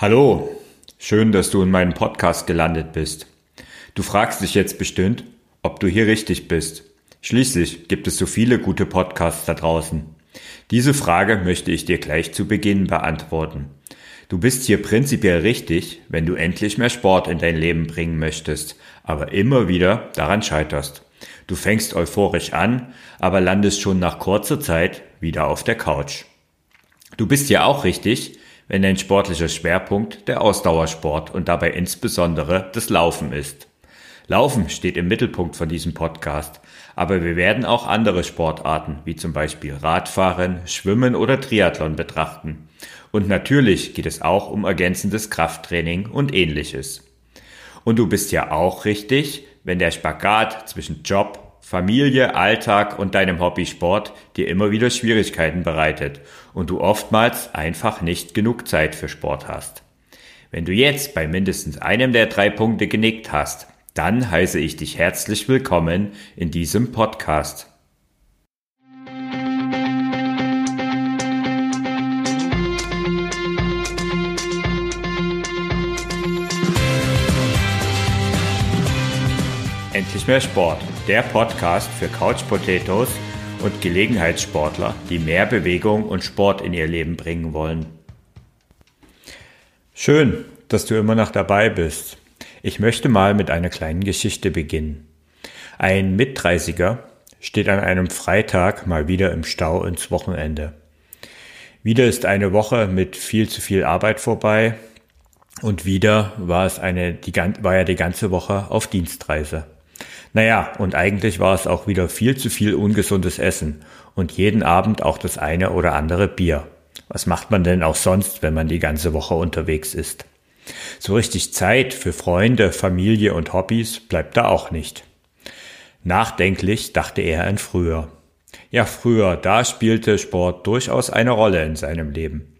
Hallo, schön, dass du in meinem Podcast gelandet bist. Du fragst dich jetzt bestimmt, ob du hier richtig bist. Schließlich gibt es so viele gute Podcasts da draußen. Diese Frage möchte ich dir gleich zu Beginn beantworten. Du bist hier prinzipiell richtig, wenn du endlich mehr Sport in dein Leben bringen möchtest, aber immer wieder daran scheiterst. Du fängst euphorisch an, aber landest schon nach kurzer Zeit wieder auf der Couch. Du bist ja auch richtig, wenn dein sportlicher Schwerpunkt der Ausdauersport und dabei insbesondere das Laufen ist. Laufen steht im Mittelpunkt von diesem Podcast, aber wir werden auch andere Sportarten wie zum Beispiel Radfahren, Schwimmen oder Triathlon betrachten. Und natürlich geht es auch um ergänzendes Krafttraining und ähnliches. Und du bist ja auch richtig, wenn der Spagat zwischen Job, Familie, Alltag und deinem Hobby Sport dir immer wieder Schwierigkeiten bereitet und du oftmals einfach nicht genug Zeit für Sport hast. Wenn du jetzt bei mindestens einem der drei Punkte genickt hast, dann heiße ich dich herzlich willkommen in diesem Podcast. Endlich mehr Sport der Podcast für Couch Potatoes und Gelegenheitssportler, die mehr Bewegung und Sport in ihr Leben bringen wollen. Schön, dass du immer noch dabei bist. Ich möchte mal mit einer kleinen Geschichte beginnen. Ein Mitdreißiger steht an einem Freitag mal wieder im Stau ins Wochenende. Wieder ist eine Woche mit viel zu viel Arbeit vorbei und wieder war es eine, die, war er die ganze Woche auf Dienstreise. Naja, und eigentlich war es auch wieder viel zu viel ungesundes Essen und jeden Abend auch das eine oder andere Bier. Was macht man denn auch sonst, wenn man die ganze Woche unterwegs ist? So richtig Zeit für Freunde, Familie und Hobbys bleibt da auch nicht. Nachdenklich dachte er an früher. Ja, früher, da spielte Sport durchaus eine Rolle in seinem Leben.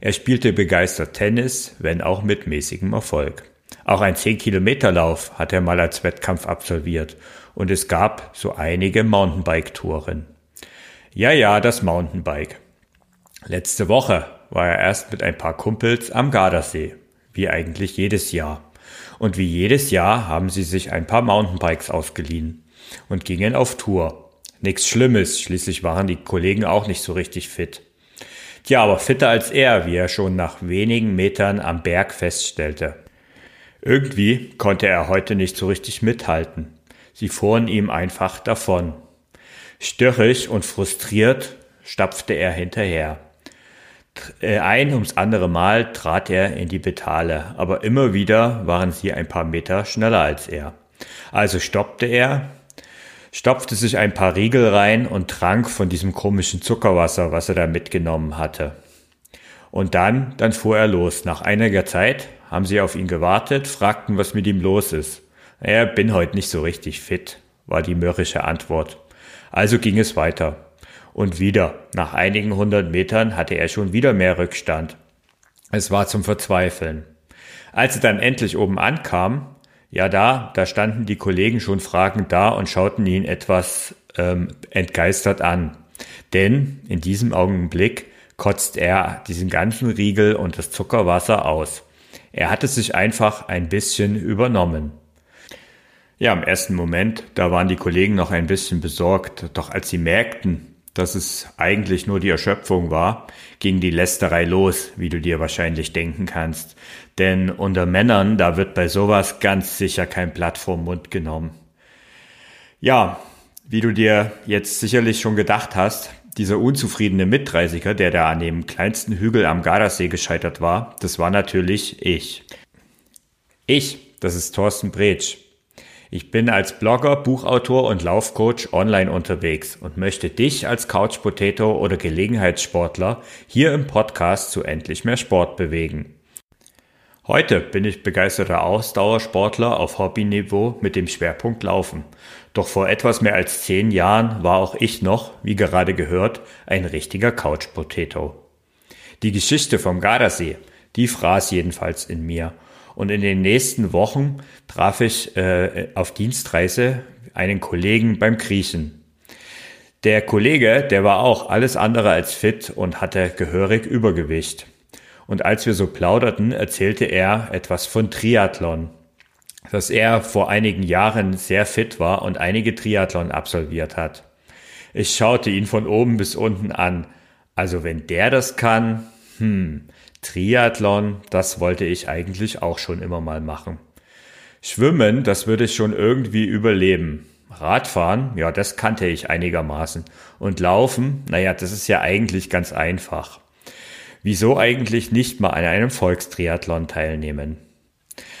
Er spielte begeistert Tennis, wenn auch mit mäßigem Erfolg. Auch ein 10-Kilometer-Lauf hat er mal als Wettkampf absolviert und es gab so einige Mountainbike-Touren. Ja, ja, das Mountainbike. Letzte Woche war er erst mit ein paar Kumpels am Gardasee, wie eigentlich jedes Jahr. Und wie jedes Jahr haben sie sich ein paar Mountainbikes ausgeliehen und gingen auf Tour. Nichts Schlimmes, schließlich waren die Kollegen auch nicht so richtig fit. Tja, aber fitter als er, wie er schon nach wenigen Metern am Berg feststellte. Irgendwie konnte er heute nicht so richtig mithalten. Sie fuhren ihm einfach davon. Störrisch und frustriert stapfte er hinterher. Äh, ein ums andere Mal trat er in die Betale, aber immer wieder waren sie ein paar Meter schneller als er. Also stoppte er, stopfte sich ein paar Riegel rein und trank von diesem komischen Zuckerwasser, was er da mitgenommen hatte. Und dann, dann fuhr er los. Nach einiger Zeit haben sie auf ihn gewartet, fragten, was mit ihm los ist. Er bin heute nicht so richtig fit, war die mürrische Antwort. Also ging es weiter. Und wieder, nach einigen hundert Metern hatte er schon wieder mehr Rückstand. Es war zum Verzweifeln. Als er dann endlich oben ankam, ja da, da standen die Kollegen schon fragend da und schauten ihn etwas ähm, entgeistert an. Denn in diesem Augenblick kotzt er diesen ganzen Riegel und das Zuckerwasser aus. Er hatte sich einfach ein bisschen übernommen. Ja, im ersten Moment, da waren die Kollegen noch ein bisschen besorgt, doch als sie merkten, dass es eigentlich nur die Erschöpfung war, ging die Lästerei los, wie du dir wahrscheinlich denken kannst. Denn unter Männern, da wird bei sowas ganz sicher kein Blatt vorm Mund genommen. Ja, wie du dir jetzt sicherlich schon gedacht hast, dieser unzufriedene Mitdreißiger, der da an dem kleinsten Hügel am Gardasee gescheitert war, das war natürlich ich. Ich, das ist Thorsten Bretsch. Ich bin als Blogger, Buchautor und Laufcoach online unterwegs und möchte dich als Couch Potato oder Gelegenheitssportler hier im Podcast zu endlich mehr Sport bewegen. Heute bin ich begeisterter Ausdauersportler auf Hobbyniveau mit dem Schwerpunkt Laufen. Doch vor etwas mehr als zehn Jahren war auch ich noch, wie gerade gehört, ein richtiger Couch-Potato. Die Geschichte vom Gardasee, die fraß jedenfalls in mir. Und in den nächsten Wochen traf ich äh, auf Dienstreise einen Kollegen beim Kriechen. Der Kollege, der war auch alles andere als fit und hatte gehörig Übergewicht. Und als wir so plauderten, erzählte er etwas von Triathlon, dass er vor einigen Jahren sehr fit war und einige Triathlon absolviert hat. Ich schaute ihn von oben bis unten an. Also wenn der das kann, hm, Triathlon, das wollte ich eigentlich auch schon immer mal machen. Schwimmen, das würde ich schon irgendwie überleben. Radfahren, ja, das kannte ich einigermaßen. Und Laufen, naja, das ist ja eigentlich ganz einfach. Wieso eigentlich nicht mal an einem Volkstriathlon teilnehmen?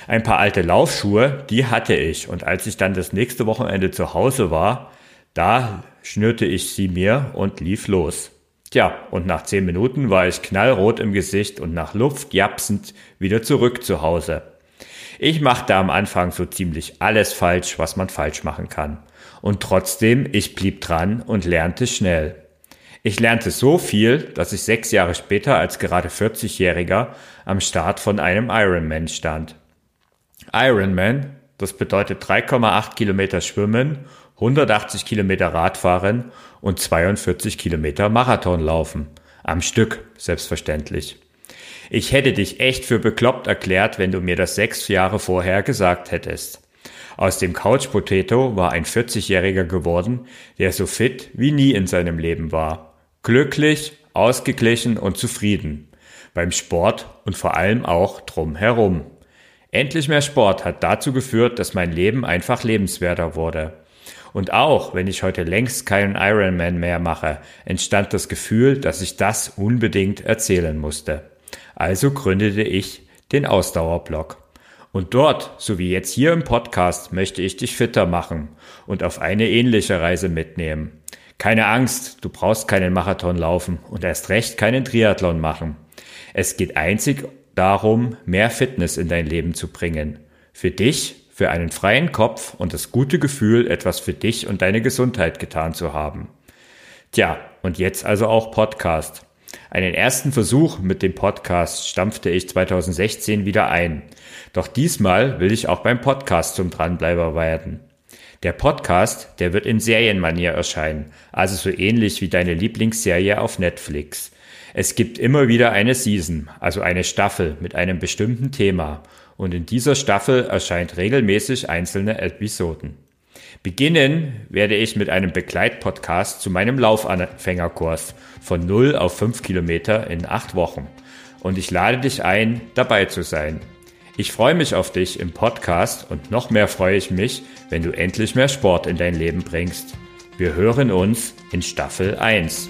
Ein paar alte Laufschuhe, die hatte ich. Und als ich dann das nächste Wochenende zu Hause war, da schnürte ich sie mir und lief los. Tja, und nach zehn Minuten war ich knallrot im Gesicht und nach Luft japsend wieder zurück zu Hause. Ich machte am Anfang so ziemlich alles falsch, was man falsch machen kann. Und trotzdem, ich blieb dran und lernte schnell. Ich lernte so viel, dass ich sechs Jahre später als gerade 40-Jähriger am Start von einem Ironman stand. Ironman, das bedeutet 3,8 Kilometer Schwimmen, 180 Kilometer Radfahren und 42 Kilometer Marathon laufen. Am Stück, selbstverständlich. Ich hätte dich echt für bekloppt erklärt, wenn du mir das sechs Jahre vorher gesagt hättest. Aus dem Couch Potato war ein 40-Jähriger geworden, der so fit wie nie in seinem Leben war. Glücklich, ausgeglichen und zufrieden. Beim Sport und vor allem auch drumherum. Endlich mehr Sport hat dazu geführt, dass mein Leben einfach lebenswerter wurde. Und auch wenn ich heute längst keinen Ironman mehr mache, entstand das Gefühl, dass ich das unbedingt erzählen musste. Also gründete ich den Ausdauerblog. Und dort, so wie jetzt hier im Podcast, möchte ich dich fitter machen und auf eine ähnliche Reise mitnehmen. Keine Angst, du brauchst keinen Marathon laufen und erst recht keinen Triathlon machen. Es geht einzig darum, mehr Fitness in dein Leben zu bringen. Für dich, für einen freien Kopf und das gute Gefühl, etwas für dich und deine Gesundheit getan zu haben. Tja, und jetzt also auch Podcast. Einen ersten Versuch mit dem Podcast stampfte ich 2016 wieder ein. Doch diesmal will ich auch beim Podcast zum Dranbleiber werden. Der Podcast, der wird in Serienmanier erscheinen, also so ähnlich wie deine Lieblingsserie auf Netflix. Es gibt immer wieder eine Season, also eine Staffel mit einem bestimmten Thema. Und in dieser Staffel erscheint regelmäßig einzelne Episoden. Beginnen werde ich mit einem Begleitpodcast zu meinem Laufanfängerkurs von 0 auf 5 Kilometer in 8 Wochen. Und ich lade dich ein, dabei zu sein. Ich freue mich auf dich im Podcast und noch mehr freue ich mich, wenn du endlich mehr Sport in dein Leben bringst. Wir hören uns in Staffel 1.